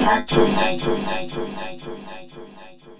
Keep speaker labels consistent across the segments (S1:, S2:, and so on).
S1: Actually, actually, actually, actually, actually, actually.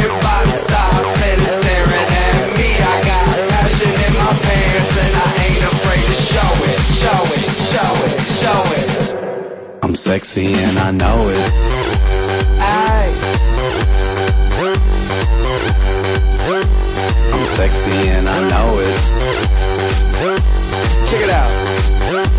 S1: Everybody stops and is staring at me. I got passion in my pants and I ain't afraid to show it, show it, show it, show it. I'm sexy and I know it. Aye. I'm sexy and I know it. Check it out.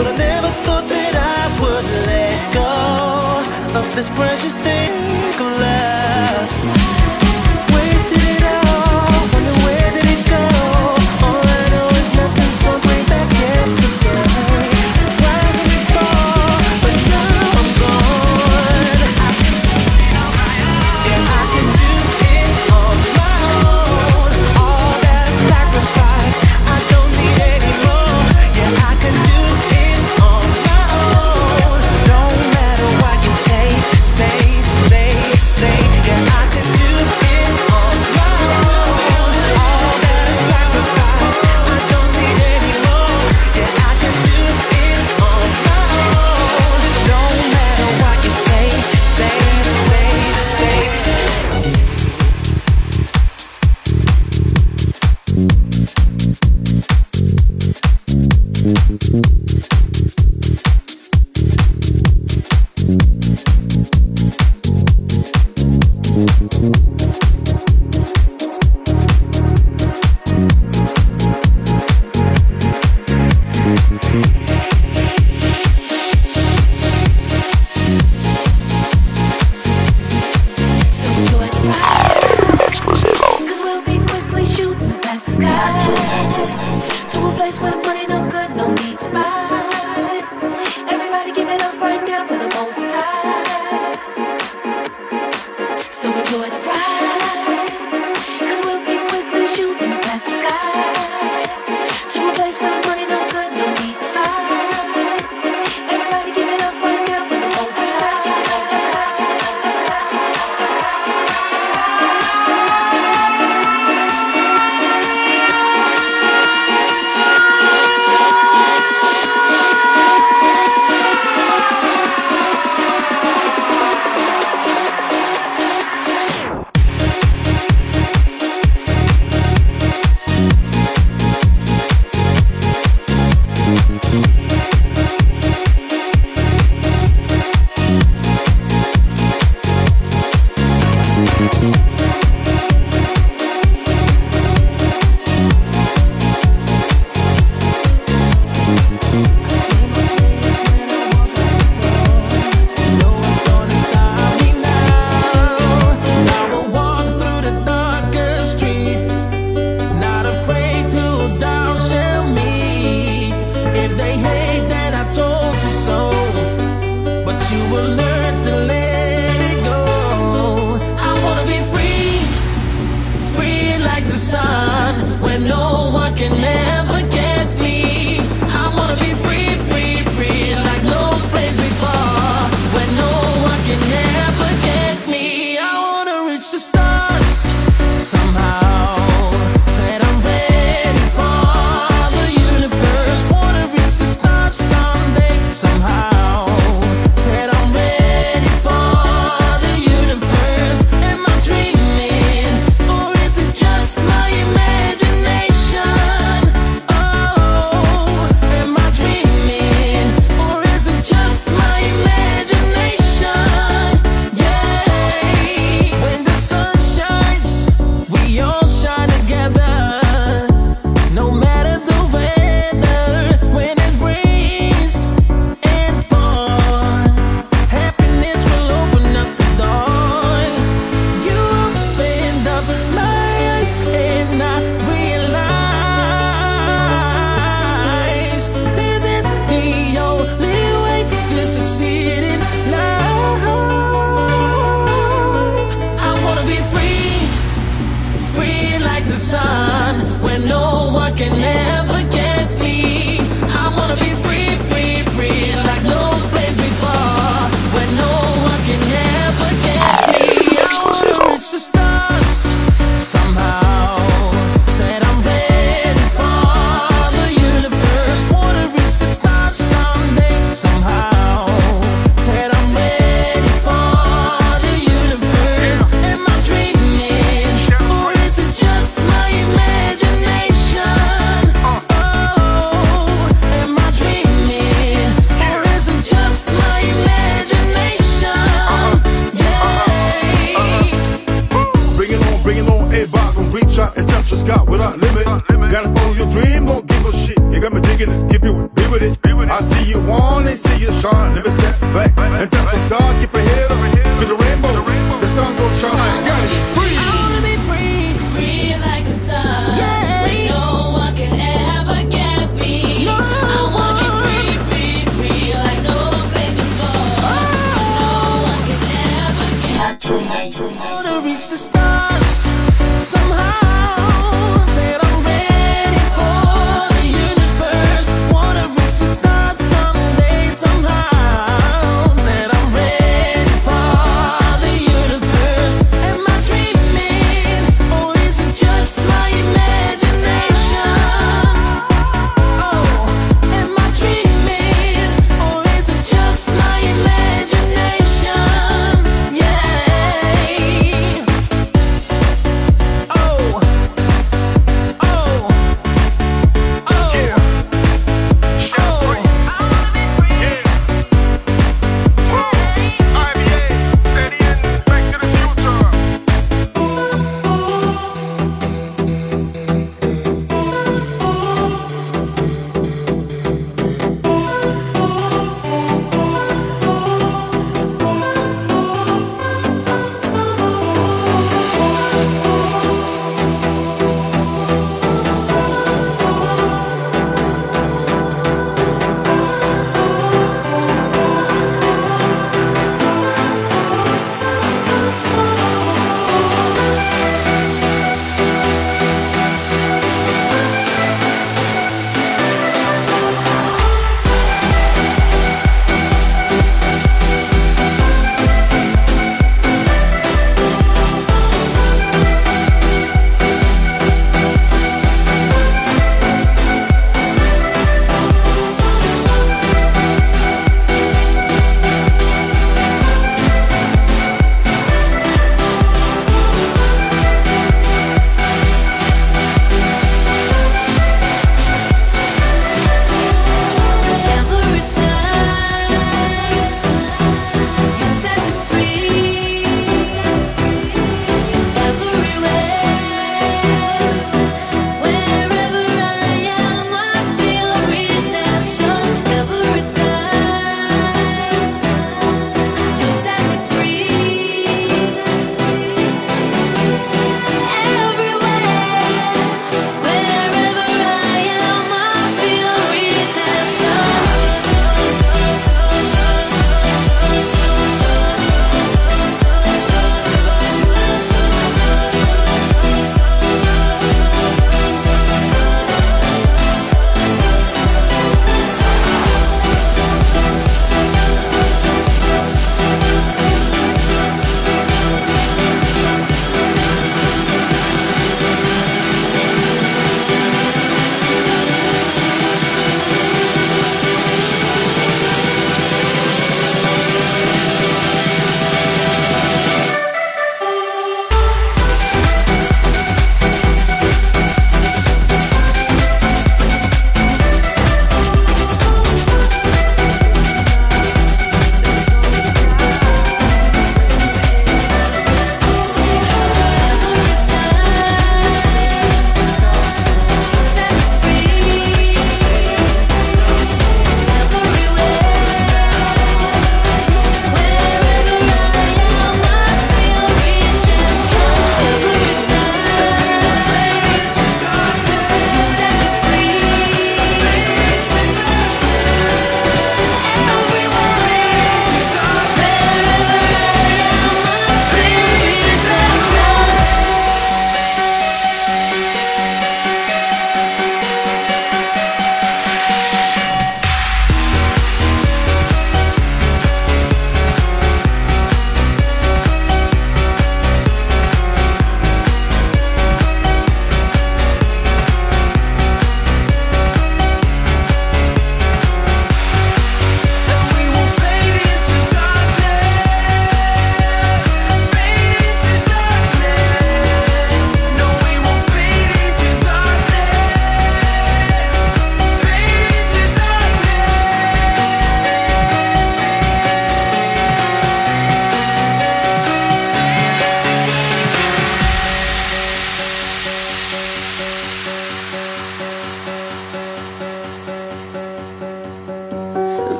S1: But I never thought that I
S2: would let
S3: go of this
S4: precious
S5: thing.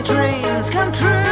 S5: Dreams
S6: come true.